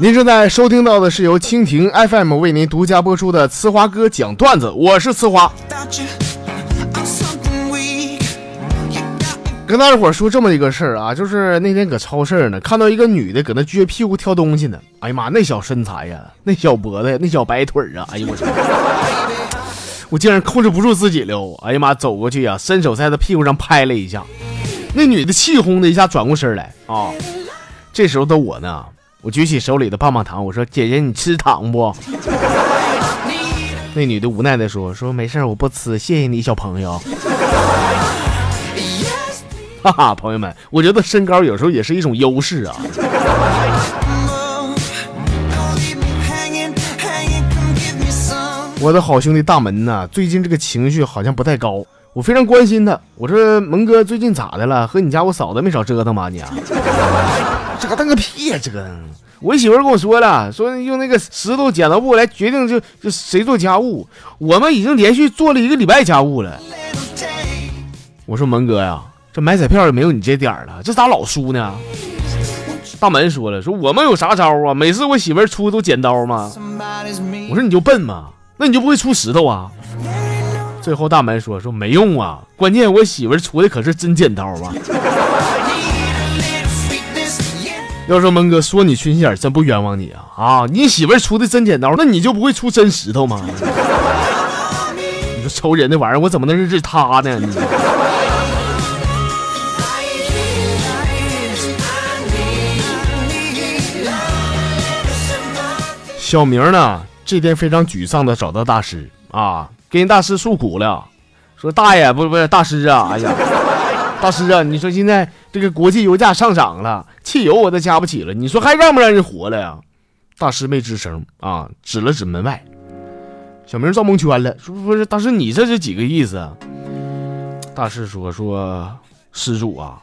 您正在收听到的是由蜻蜓 FM 为您独家播出的《呲花哥讲段子》，我是呲花。跟大家伙说这么一个事儿啊，就是那天搁超市呢，看到一个女的搁那撅屁股挑东西呢。哎呀妈，那小身材呀，那小脖子，那小白腿啊，哎呦我去，我竟然控制不住自己了。哎呀妈，走过去呀，伸手在她屁股上拍了一下，那女的气哄的一下转过身来啊。这时候的我呢？我举起手里的棒棒糖，我说：“姐姐，你吃糖不？”那女的无奈的说：“说没事我不吃，谢谢你，小朋友。”哈哈，朋友们，我觉得身高有时候也是一种优势啊。我的好兄弟大门呐，最近这个情绪好像不太高，我非常关心他。我说：“门哥，最近咋的了？和你家我嫂子没少折腾吧你？”啊腾个屁呀！这个，我媳妇跟我说了，说用那个石头剪刀布来决定就就谁做家务。我们已经连续做了一个礼拜家务了。我说门哥呀，这买彩票也没有你这点儿了，这咋老输呢？大门说了，说我们有啥招啊？每次我媳妇出都剪刀吗？我说你就笨吗？那你就不会出石头啊？最后大门说说没用啊，关键我媳妇出的可是真剪刀啊。要说蒙哥说你缺心眼，真不冤枉你啊！啊，你媳妇出的真剪刀，那你就不会出真石头吗？你说抽人的玩意儿，我怎么能认识他呢？你小明呢？这天非常沮丧的找到大师啊，跟人大师诉苦了，说大爷不不是大师啊，哎呀。大师啊，你说现在这个国际油价上涨了，汽油我都加不起了，你说还让不让人活了呀？大师没吱声啊，指了指门外。小明撞蒙圈了，说不是大师，你这是几个意思？大师说说施主啊，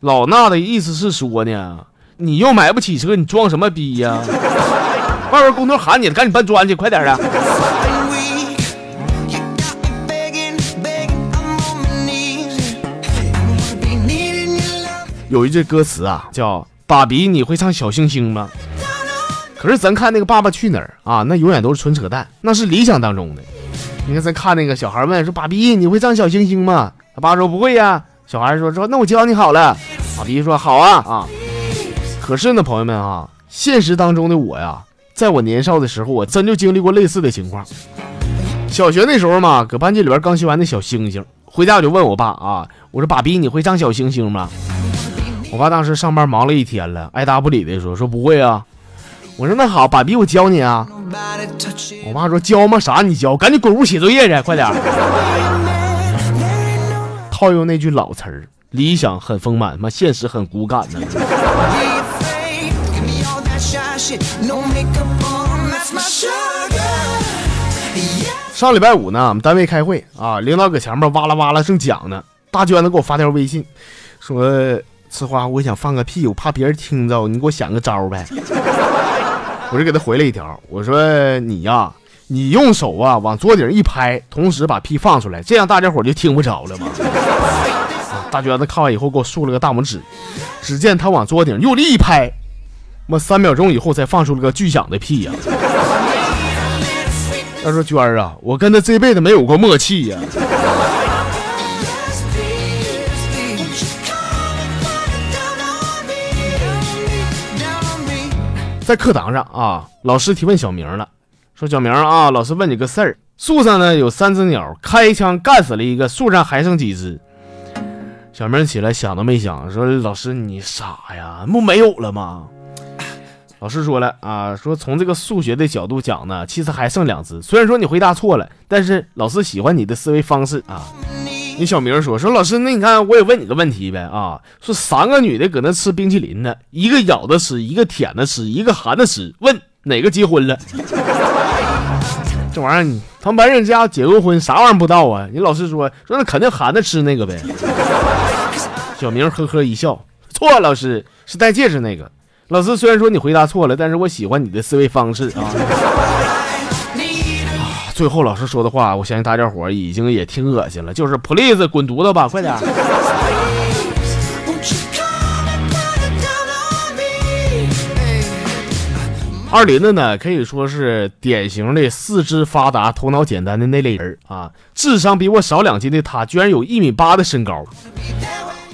老衲的意思是说呢，你又买不起车，你装什么逼呀？外边工头喊你了，赶紧搬砖去，快点的。有一句歌词啊，叫“爸比，你会唱小星星吗？”可是咱看那个《爸爸去哪儿》啊，那永远都是纯扯淡，那是理想当中的。你看咱看那个小孩问说：“爸比，你会唱小星星吗？”他爸说：“不会呀。”小孩说：“说那我教你好了。”爸比说：“好啊啊。”可是呢，朋友们啊，现实当中的我呀，在我年少的时候，我真就经历过类似的情况。小学那时候嘛，搁班级里边刚学完那小星星，回家我就问我爸啊，我说：“爸比，你会唱小星星吗？”我爸当时上班忙了一天了，爱答不理的说：“说不会啊。”我说：“那好，爸比，我教你啊。”我爸说：“教吗？啥？你教？赶紧滚屋写作业去，快点！”套用那句老词儿：“理想很丰满，妈现实很骨感呢。”上礼拜五呢，我们单位开会啊，领导搁前面哇啦哇啦正讲呢，大娟子给我发条微信说。此话我想放个屁，我怕别人听着，你给我想个招呗。我就给他回了一条，我说你呀，你用手啊往桌顶一拍，同时把屁放出来，这样大家伙就听不着了嘛。大娟子看完以后给我竖了个大拇指，只见他往桌顶用力一拍，妈三秒钟以后才放出了个巨响的屁呀。他说娟儿啊，我跟他这辈子没有过默契呀。在课堂上啊，老师提问小明了，说小明啊，老师问你个事儿，树上呢有三只鸟，开枪干死了一个，树上还剩几只？小明起来想都没想，说老师你傻呀，不没有了吗？老师说了啊，说从这个数学的角度讲呢，其实还剩两只，虽然说你回答错了，但是老师喜欢你的思维方式啊。你小明说说老师，那你看我也问你个问题呗啊，说三个女的搁那吃冰淇淋呢，一个咬着吃，一个舔着吃，一个含着吃，问哪个结婚了？这玩意儿你他们班人家结过婚，啥玩意儿不知道啊？你老师说说那肯定含着吃那个呗。小明呵呵一笑，错，老师是戴戒指那个。老师虽然说你回答错了，但是我喜欢你的思维方式啊。最后老师说的话，我相信大家伙已经也挺恶心了，就是 please 滚犊子吧，快点！二林子呢，可以说是典型的四肢发达、头脑简单的那类人啊。智商比我少两斤的他，居然有一米八的身高。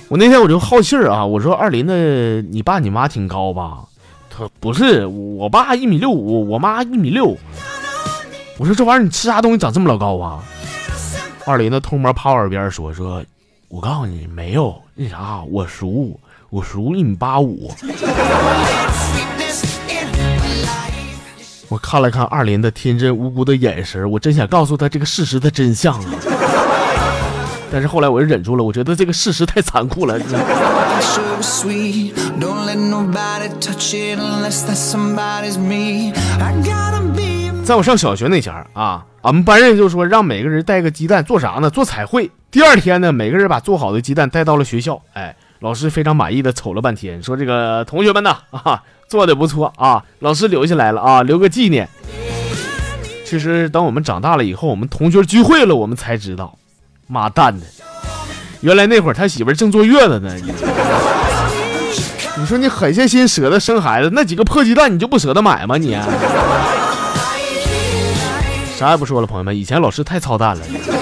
我那天我就好气儿啊，我说二林子，你爸你妈挺高吧？他不是，我爸一米六五，我妈一米六。我说这玩意儿你吃啥东西长这么老高啊？二林子偷摸趴我耳边说说，我告诉你没有那啥，我叔我叔一米八五。我看了看二林的天真无辜的眼神，我真想告诉他这个事实的真相啊！但是后来我又忍住了，我觉得这个事实太残酷了。在我上小学那前儿啊，俺们班人就说让每个人带个鸡蛋做啥呢？做彩绘。第二天呢，每个人把做好的鸡蛋带到了学校。哎，老师非常满意的瞅了半天，说这个同学们呢啊。做的不错啊，老师留下来了啊，留个纪念。其实等我们长大了以后，我们同学聚会了，我们才知道，妈蛋的，原来那会儿他媳妇正坐月子呢。你说你狠下心舍得生孩子，那几个破鸡蛋你就不舍得买吗？你啥也不说了，朋友们，以前老师太操蛋了。